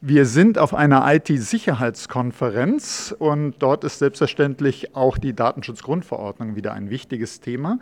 Wir sind auf einer IT-Sicherheitskonferenz und dort ist selbstverständlich auch die Datenschutzgrundverordnung wieder ein wichtiges Thema.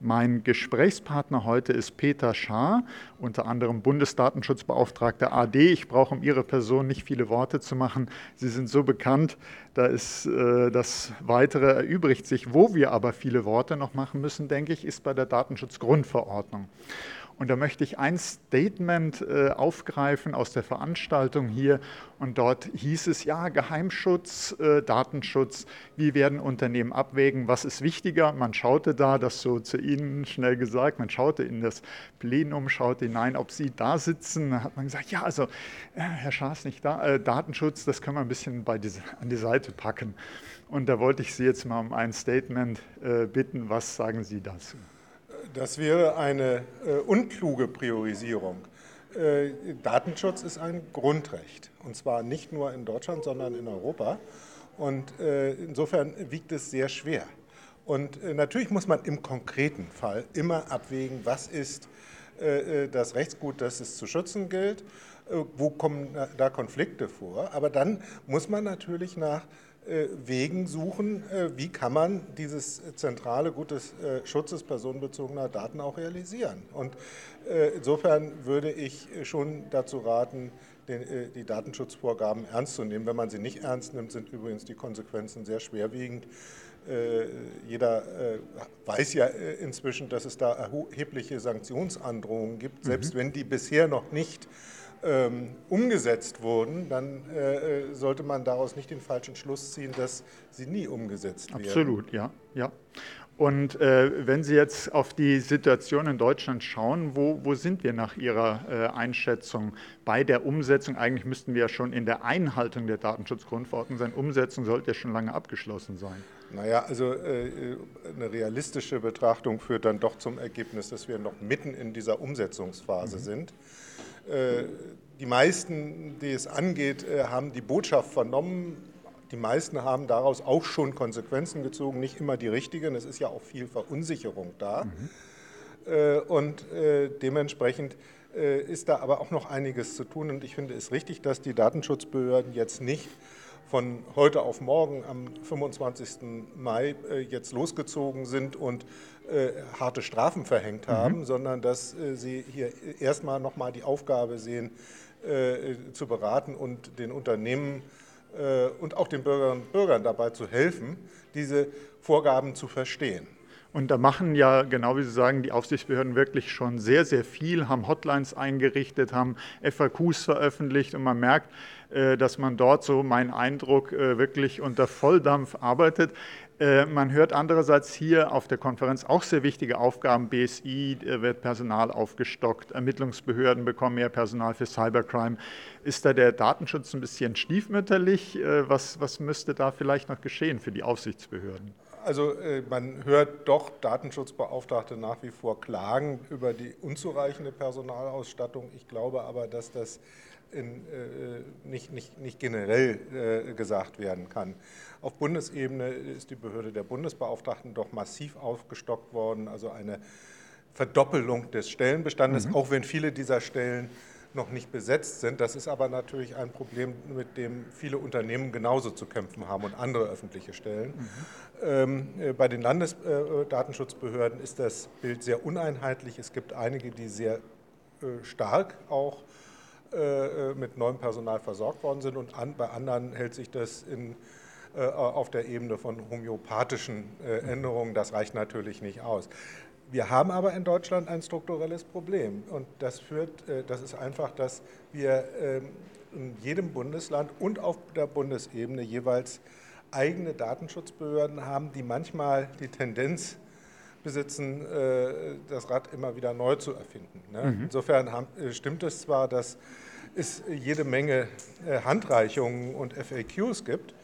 Mein Gesprächspartner heute ist Peter Schaar, unter anderem Bundesdatenschutzbeauftragter AD. Ich brauche um Ihre Person nicht viele Worte zu machen. Sie sind so bekannt, da ist äh, das Weitere erübrigt sich. Wo wir aber viele Worte noch machen müssen, denke ich, ist bei der Datenschutzgrundverordnung. Und da möchte ich ein Statement äh, aufgreifen aus der Veranstaltung hier. Und dort hieß es, ja, Geheimschutz, äh, Datenschutz, wie werden Unternehmen abwägen, was ist wichtiger? Man schaute da, das so zu Ihnen schnell gesagt, man schaute in das Plenum, schaute hinein, ob Sie da sitzen. Da hat man gesagt, ja, also äh, Herr Schaar ist nicht da, äh, Datenschutz, das können wir ein bisschen bei die, an die Seite packen. Und da wollte ich Sie jetzt mal um ein Statement äh, bitten. Was sagen Sie dazu? Das wäre eine äh, unkluge Priorisierung. Äh, Datenschutz ist ein Grundrecht und zwar nicht nur in Deutschland, sondern in Europa. Und äh, insofern wiegt es sehr schwer. Und äh, natürlich muss man im konkreten Fall immer abwägen, was ist äh, äh, das Rechtsgut, das es zu schützen gilt, wo kommen da Konflikte vor. Aber dann muss man natürlich nach Wegen suchen, äh, wie kann man dieses zentrale Gut des äh, Schutzes personenbezogener Daten auch realisieren. Und insofern würde ich schon dazu raten, die Datenschutzvorgaben ernst zu nehmen. Wenn man sie nicht ernst nimmt, sind übrigens die Konsequenzen sehr schwerwiegend. Jeder weiß ja inzwischen, dass es da erhebliche Sanktionsandrohungen gibt, selbst mhm. wenn die bisher noch nicht ähm, umgesetzt wurden, dann äh, äh, sollte man daraus nicht den falschen Schluss ziehen, dass sie nie umgesetzt werden. Absolut, ja. ja. Und äh, wenn Sie jetzt auf die Situation in Deutschland schauen, wo, wo sind wir nach Ihrer äh, Einschätzung bei der Umsetzung? Eigentlich müssten wir ja schon in der Einhaltung der Datenschutzgrundverordnung sein. Umsetzung sollte ja schon lange abgeschlossen sein. Naja, also äh, eine realistische Betrachtung führt dann doch zum Ergebnis, dass wir noch mitten in dieser Umsetzungsphase mhm. sind. Äh, die meisten, die es angeht, äh, haben die Botschaft vernommen. Die meisten haben daraus auch schon Konsequenzen gezogen, nicht immer die richtigen. Es ist ja auch viel Verunsicherung da. Mhm. Und dementsprechend ist da aber auch noch einiges zu tun. Und ich finde es richtig, dass die Datenschutzbehörden jetzt nicht von heute auf morgen am 25. Mai äh, jetzt losgezogen sind und äh, harte Strafen verhängt mhm. haben, mhm. sondern dass äh, sie hier erstmal nochmal die Aufgabe sehen, zu beraten und den Unternehmen und auch den Bürgerinnen und Bürgern dabei zu helfen, diese Vorgaben zu verstehen. Und da machen ja, genau wie Sie sagen, die Aufsichtsbehörden wirklich schon sehr, sehr viel, haben Hotlines eingerichtet, haben FAQs veröffentlicht und man merkt, äh, dass man dort, so mein Eindruck, äh, wirklich unter Volldampf arbeitet. Äh, man hört andererseits hier auf der Konferenz auch sehr wichtige Aufgaben. BSI wird Personal aufgestockt, Ermittlungsbehörden bekommen mehr Personal für Cybercrime. Ist da der Datenschutz ein bisschen stiefmütterlich? Was, was müsste da vielleicht noch geschehen für die Aufsichtsbehörden? Also äh, man hört doch Datenschutzbeauftragte nach wie vor klagen über die unzureichende Personalausstattung. Ich glaube aber, dass das in, äh, nicht, nicht, nicht generell äh, gesagt werden kann. Auf Bundesebene ist die Behörde der Bundesbeauftragten doch massiv aufgestockt worden, also eine Verdoppelung des Stellenbestandes, mhm. auch wenn viele dieser Stellen noch nicht besetzt sind. Das ist aber natürlich ein Problem, mit dem viele Unternehmen genauso zu kämpfen haben und andere öffentliche Stellen. Mhm. Bei den Landesdatenschutzbehörden ist das Bild sehr uneinheitlich. Es gibt einige, die sehr äh, stark auch äh, mit neuem Personal versorgt worden sind und bei anderen hält sich das in, auf der Ebene von homöopathischen Änderungen. Das reicht natürlich nicht aus. Wir haben aber in Deutschland ein strukturelles Problem und das führt, äh, das ist einfach, dass wir ähm, in jedem Bundesland und auf der Bundesebene jeweils eigene Datenschutzbehörden haben, die manchmal die Tendenz besitzen, äh, das Rad immer wieder neu zu erfinden. Ne? Mhm. Insofern äh, stimmt es zwar, dass es jede Menge Handreichungen und FAQs gibt,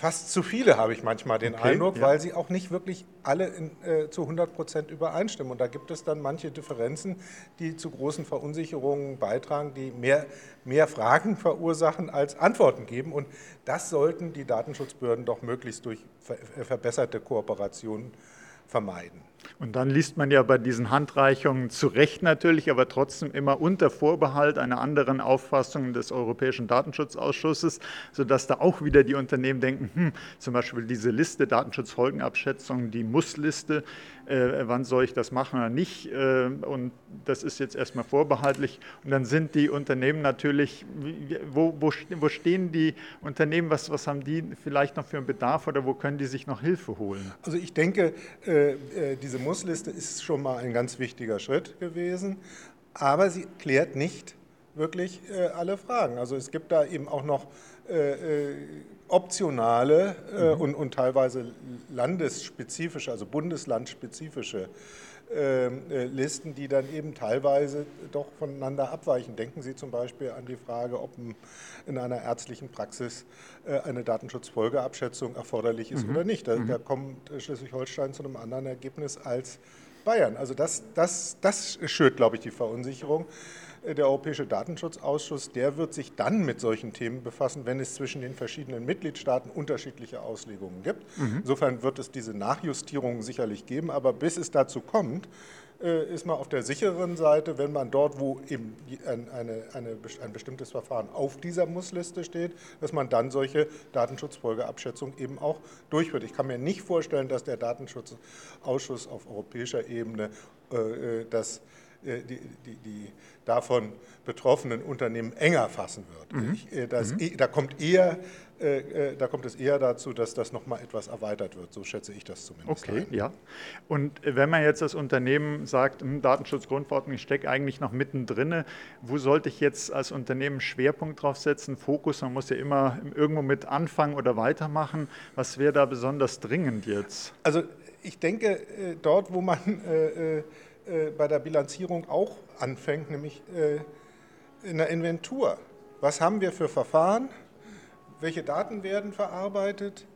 fast zu viele, habe ich manchmal den okay, Eindruck, ja. weil sie auch nicht wirklich alle in, äh, zu 100 Prozent übereinstimmen. Und da gibt es dann manche Differenzen, die zu großen Verunsicherungen beitragen, die mehr, mehr Fragen verursachen als Antworten geben. Und das sollten die Datenschutzbehörden doch möglichst durch verbesserte Kooperation vermeiden. Und dann liest man ja bei diesen Handreichungen zu Recht natürlich, aber trotzdem immer unter Vorbehalt einer anderen Auffassung des Europäischen Datenschutzausschusses, sodass da auch wieder die Unternehmen denken, hm, zum Beispiel diese Liste Datenschutzfolgenabschätzung, die Muss-Liste, äh, wann soll ich das machen oder nicht? Äh, und das ist jetzt erstmal vorbehaltlich. Und dann sind die Unternehmen natürlich, wo, wo, wo stehen die Unternehmen, was, was haben die vielleicht noch für einen Bedarf oder wo können die sich noch Hilfe holen? Also ich denke, äh, äh diese Mussliste ist schon mal ein ganz wichtiger Schritt gewesen, aber sie klärt nicht wirklich äh, alle Fragen. Also es gibt da eben auch noch äh, äh optionale äh, mhm. und, und, teilweise landesspezifische, also bundeslandspezifische Listen, die dann eben teilweise doch voneinander abweichen. Denken Sie zum Beispiel an die Frage, ob in einer ärztlichen Praxis äh, eine Datenschutzfolgeabschätzung erforderlich ist mhm. oder nicht. Da, mhm. da kommt Schleswig-Holstein zu einem anderen Ergebnis als Bayern. Also das, das, das schürt, glaube ich, die Verunsicherung. Äh, der Europäische Datenschutzausschuss, der wird sich dann mit solchen Themen befassen, wenn es zwischen den verschiedenen Mitgliedstaaten unterschiedliche Auslegungen gibt. Mhm. Insofern wird es diese Nachjustierungen sicherlich geben, aber bis es dazu kommt, ist man auf der sicheren Seite, wenn man dort, wo eben eine, eine, ein bestimmtes Verfahren auf dieser Mussliste steht, dass man dann solche Datenschutzfolgeabschätzungen eben auch durchführt. Ich kann mir nicht vorstellen, dass der Datenschutzausschuss auf europäischer Ebene äh, das die, die, die, davon betroffenen Unternehmen enger fassen wird. Mhm. Ich, das, mhm. Da, kommt eher, äh, da kommt es eher dazu, dass das nochmal etwas erweitert wird. So schätze ich das zumindest. Okay, ein. ja. Und wenn man jetzt das Unternehmen sagt, hm, Datenschutzgrundverordnung, ich stecke eigentlich noch mittendrin, wo sollte ich jetzt als Unternehmen Schwerpunkt drauf setzen, Fokus? Man muss ja immer irgendwo mit anfangen oder weitermachen. Was wäre da besonders dringend jetzt? Also ich denke, dort, wo man äh, äh, bei der Bilanzierung auch anfängt, nämlich äh, in der Inventur. Was haben wir für Verfahren? Welche Daten werden verarbeitet?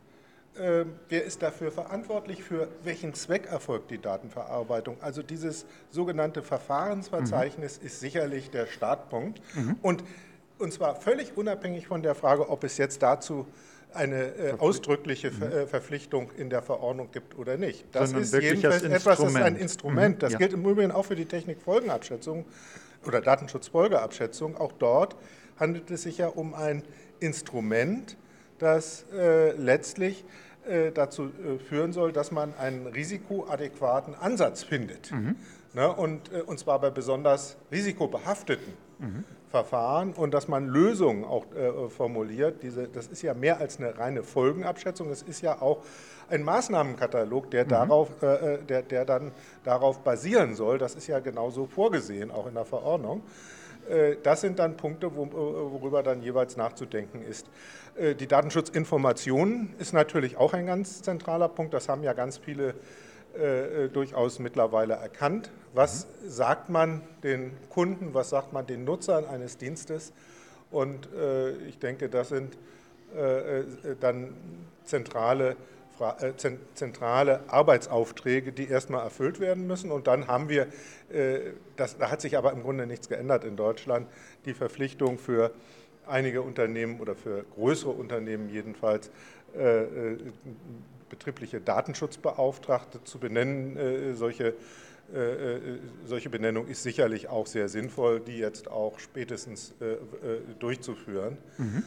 Äh, wer ist dafür verantwortlich? Für welchen Zweck erfolgt die Datenverarbeitung? Also dieses sogenannte Verfahrensverzeichnis mhm. ist sicherlich der Startpunkt. Mhm. Und, und zwar völlig unabhängig von der Frage, ob es jetzt dazu eine äh, ausdrückliche Ver, mhm. äh, Verpflichtung in der Verordnung gibt oder nicht. Das Sondern ist jedenfalls etwas, das ist ein Instrument. Mhm. Das ja. gilt im Übrigen auch für die Technikfolgenabschätzung oder Datenschutzfolgeabschätzung. Auch dort handelt es sich ja um ein Instrument, das äh, letztlich äh, dazu äh, führen soll, dass man einen risikoadäquaten Ansatz findet. Mhm. Ne, und, äh, und zwar bei besonders risikobehafteten mhm. Verfahren und dass man Lösungen auch äh, formuliert. Diese, das ist ja mehr als eine reine Folgenabschätzung, es ist ja auch ein Maßnahmenkatalog, der, mhm. darauf, äh, äh, der, der dann darauf basieren soll. Das ist ja genauso vorgesehen, auch in der Verordnung. Äh, das sind dann Punkte, äh, worüber dann jeweils nachzudenken ist. Die Datenschutzinformation ist natürlich auch ein ganz zentraler Punkt. Das haben ja ganz viele äh, durchaus mittlerweile erkannt. Was mhm. sagt man den Kunden, was sagt man den Nutzern eines Dienstes? Und äh, ich denke, das sind äh, äh dann zentrale, äh, zentrale Arbeitsaufträge, die erstmal erfüllt werden müssen. Und dann haben wir, äh, das, da hat sich aber im Grunde nichts geändert in Deutschland, die Verpflichtung für einige Unternehmen oder für größere Unternehmen jedenfalls, betriebliche Datenschutzbeauftragte zu benennen. Äh, solche, äh, äh, solche Benennung ist sicherlich auch sehr sinnvoll, die jetzt auch spätestens durchzuführen. Mhm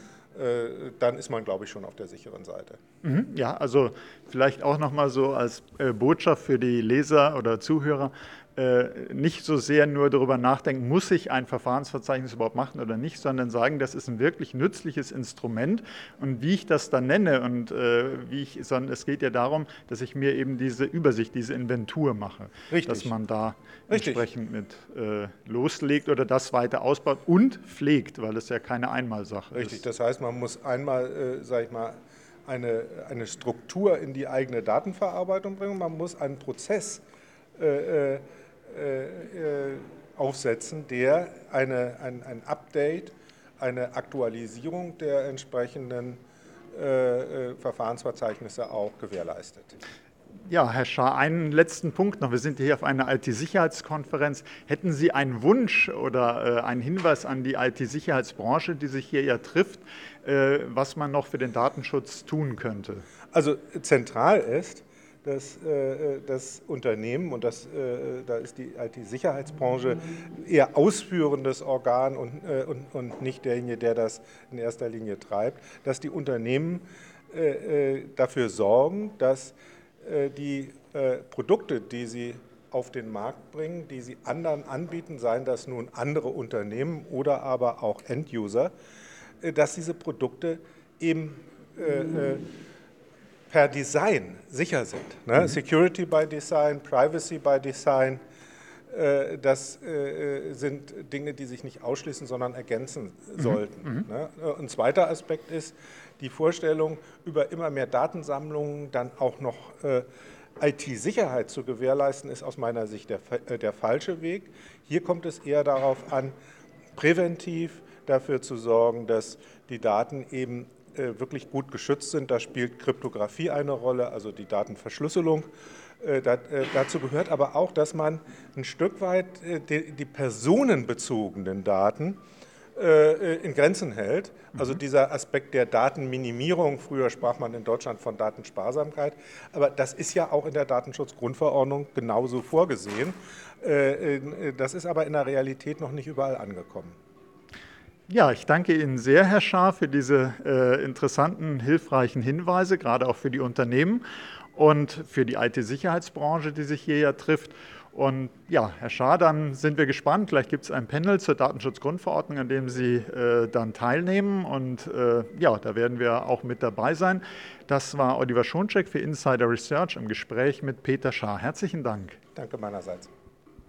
dann ist man, glaube ich, schon auf der sicheren Seite. Mhm, ja, also vielleicht auch nochmal so als Botschaft für die Leser oder Zuhörer. Äh, nicht so sehr nur darüber nachdenken, muss ich ein Verfahrensverzeichnis überhaupt machen oder nicht, sondern sagen, das ist ein wirklich nützliches Instrument und wie ich das dann nenne und äh, wie ich, sondern es geht ja darum, dass ich mir eben diese Übersicht, diese Inventur mache, Richtig. dass man da Richtig. entsprechend mit äh, loslegt oder das weiter ausbaut und pflegt, weil es ja keine Einmalsache Richtig. ist. Richtig, das heißt, man muss einmal, äh, sage ich mal, eine, eine Struktur in die eigene Datenverarbeitung bringen, man muss einen Prozess äh, äh äh, äh, aufsetzen, der eine, ein, ein Update, eine Aktualisierung der entsprechenden äh, Verfahrensverzeichnisse auch gewährleistet. Ja, Herr Schaar, einen letzten Punkt noch. Wir sind hier auf einer IT-Sicherheitskonferenz. Hätten Sie einen Wunsch oder äh, einen Hinweis an die IT-Sicherheitsbranche, die sich hier ja trifft, äh, was man noch für den Datenschutz tun könnte? Also zentral ist, dass äh, das Unternehmen, und das, äh, da ist die IT-Sicherheitsbranche eher ausführendes Organ und, äh, und, und nicht derjenige, der das in erster Linie treibt, dass die Unternehmen äh, äh, dafür sorgen, dass äh, die Produkte, die sie auf den Markt bringen, die sie anderen anbieten, seien das nun andere Unternehmen oder aber auch End-User, dass diese Produkte eben per Design sicher sind. Ne? Mhm. Security by Design, Privacy by Design, äh, das äh, sind Dinge, die sich nicht ausschließen, sondern ergänzen mhm. sollten. Mhm. Ne? Ein zweiter Aspekt ist die Vorstellung, über immer mehr Datensammlungen dann auch noch äh, IT-Sicherheit zu gewährleisten, ist aus meiner Sicht der, der falsche Weg. Hier kommt es eher darauf an, präventiv dafür zu sorgen, dass die Daten eben äh, wirklich gut geschützt sind. Da spielt Kryptographie eine Rolle, also die Datenverschlüsselung. Äh, äh, dazu gehört aber auch, dass man ein Stück weit die personenbezogenen Daten in Grenzen hält. Also mhm. dieser Aspekt der Datenminimierung, früher sprach man in Deutschland von Datensparsamkeit, aber das ist ja auch in der Datenschutzgrundverordnung genauso vorgesehen. Das ist aber in der Realität noch nicht überall angekommen. Ja, ich danke Ihnen sehr, Herr Schaar, für diese äh, interessanten, hilfreichen Hinweise, gerade auch für die Unternehmen und für die IT-Sicherheitsbranche, die sich hier ja trifft. Und ja, Herr Schaar, dann sind wir gespannt. Gleich gibt es ein Panel zur Datenschutzgrundverordnung, an dem Sie äh, dann teilnehmen. Und äh, ja, da werden wir auch mit dabei sein. Das war Oliver Schoncheck für Insider Research im Gespräch mit Peter Schaar. Herzlichen Dank. Danke meinerseits.